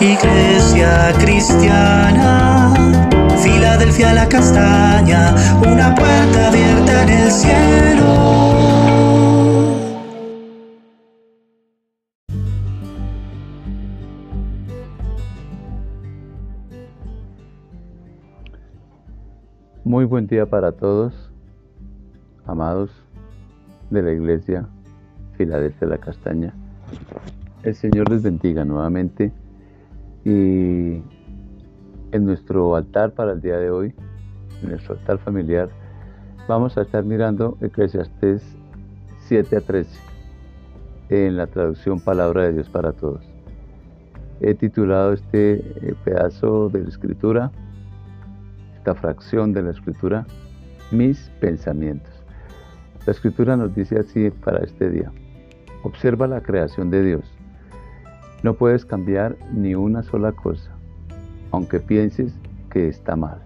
Iglesia cristiana, Filadelfia la castaña, una puerta abierta en el cielo. Muy buen día para todos, amados de la Iglesia Filadelfia la Castaña. El Señor les bendiga nuevamente y en nuestro altar para el día de hoy, en nuestro altar familiar, vamos a estar mirando Eclesiastés 7 a 13 en la traducción Palabra de Dios para Todos. He titulado este eh, pedazo de la escritura, esta fracción de la escritura, Mis pensamientos. La escritura nos dice así para este día. Observa la creación de Dios no puedes cambiar ni una sola cosa, aunque pienses que está mal.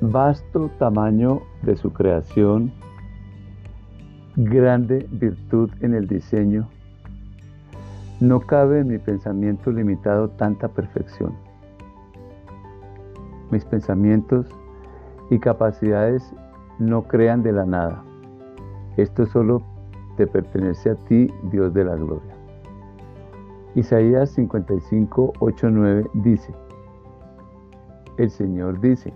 Vasto tamaño de su creación, grande virtud en el diseño, no cabe en mi pensamiento limitado tanta perfección. Mis pensamientos y capacidades no crean de la nada. Esto solo te pertenece a ti, Dios de la gloria. Isaías 55, 8, 9 dice, el Señor dice,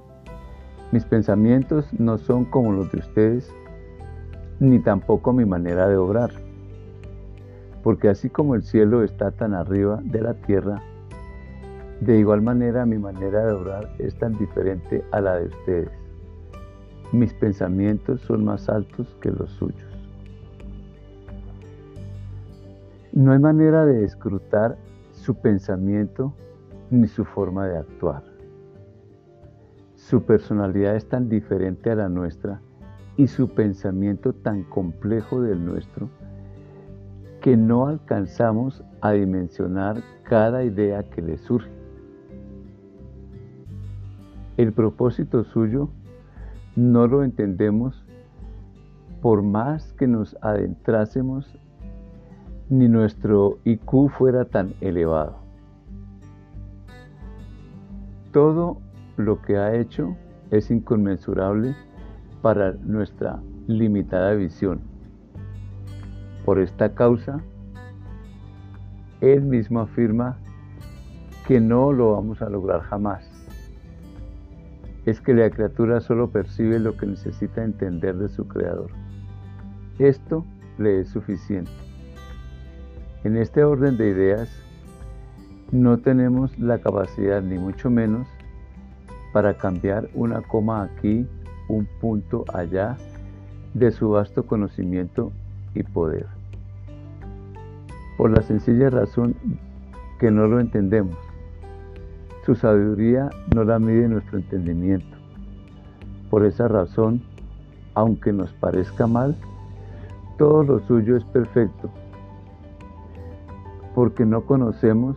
mis pensamientos no son como los de ustedes, ni tampoco mi manera de obrar. Porque así como el cielo está tan arriba de la tierra, de igual manera mi manera de obrar es tan diferente a la de ustedes mis pensamientos son más altos que los suyos. No hay manera de escrutar su pensamiento ni su forma de actuar. Su personalidad es tan diferente a la nuestra y su pensamiento tan complejo del nuestro que no alcanzamos a dimensionar cada idea que le surge. El propósito suyo no lo entendemos por más que nos adentrásemos ni nuestro IQ fuera tan elevado. Todo lo que ha hecho es inconmensurable para nuestra limitada visión. Por esta causa, Él mismo afirma que no lo vamos a lograr jamás es que la criatura solo percibe lo que necesita entender de su creador. Esto le es suficiente. En este orden de ideas, no tenemos la capacidad, ni mucho menos, para cambiar una coma aquí, un punto allá, de su vasto conocimiento y poder. Por la sencilla razón que no lo entendemos. Su sabiduría no la mide nuestro entendimiento. Por esa razón, aunque nos parezca mal, todo lo suyo es perfecto, porque no conocemos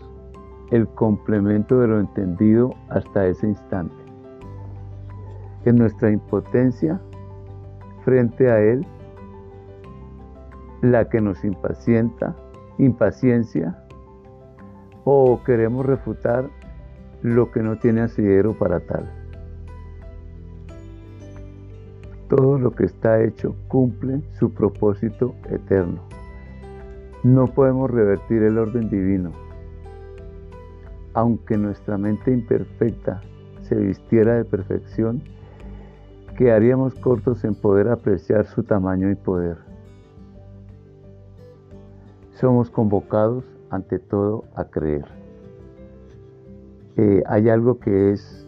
el complemento de lo entendido hasta ese instante. En nuestra impotencia frente a Él, la que nos impacienta, impaciencia, o queremos refutar lo que no tiene asidero para tal. Todo lo que está hecho cumple su propósito eterno. No podemos revertir el orden divino. Aunque nuestra mente imperfecta se vistiera de perfección, quedaríamos cortos en poder apreciar su tamaño y poder. Somos convocados ante todo a creer. Hay algo que es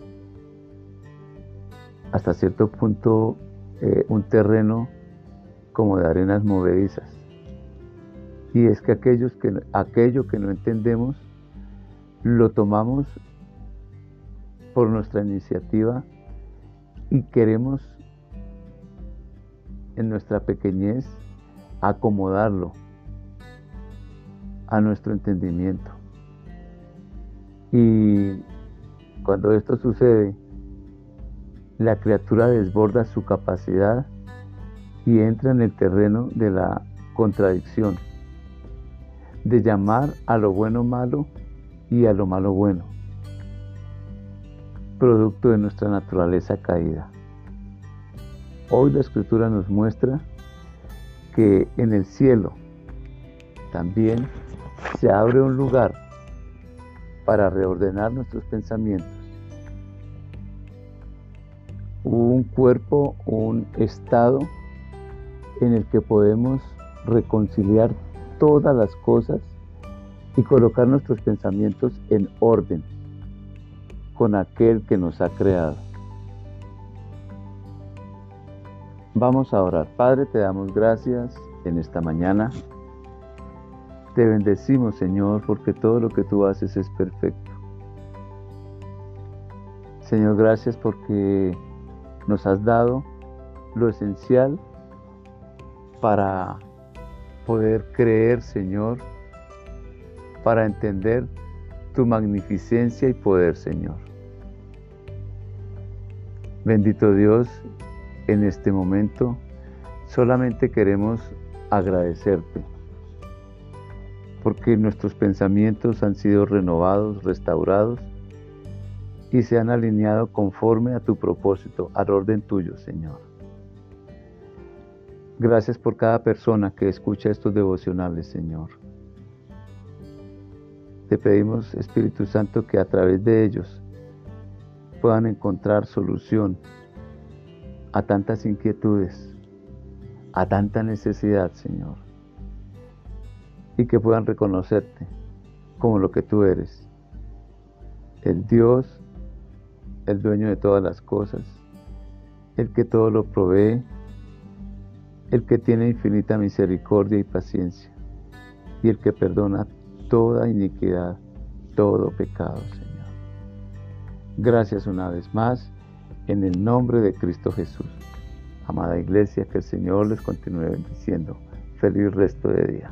hasta cierto punto eh, un terreno como de arenas movedizas. Y es que, aquellos que aquello que no entendemos lo tomamos por nuestra iniciativa y queremos en nuestra pequeñez acomodarlo a nuestro entendimiento. Y cuando esto sucede, la criatura desborda su capacidad y entra en el terreno de la contradicción, de llamar a lo bueno malo y a lo malo bueno, producto de nuestra naturaleza caída. Hoy la escritura nos muestra que en el cielo también se abre un lugar para reordenar nuestros pensamientos. Un cuerpo, un estado en el que podemos reconciliar todas las cosas y colocar nuestros pensamientos en orden con aquel que nos ha creado. Vamos a orar. Padre, te damos gracias en esta mañana. Te bendecimos, Señor, porque todo lo que tú haces es perfecto. Señor, gracias porque nos has dado lo esencial para poder creer, Señor, para entender tu magnificencia y poder, Señor. Bendito Dios, en este momento solamente queremos agradecerte porque nuestros pensamientos han sido renovados, restaurados y se han alineado conforme a tu propósito, al orden tuyo, Señor. Gracias por cada persona que escucha estos devocionales, Señor. Te pedimos, Espíritu Santo, que a través de ellos puedan encontrar solución a tantas inquietudes, a tanta necesidad, Señor. Y que puedan reconocerte como lo que tú eres, el Dios, el dueño de todas las cosas, el que todo lo provee, el que tiene infinita misericordia y paciencia, y el que perdona toda iniquidad, todo pecado, Señor. Gracias una vez más, en el nombre de Cristo Jesús. Amada iglesia, que el Señor les continúe bendiciendo. Feliz resto de día.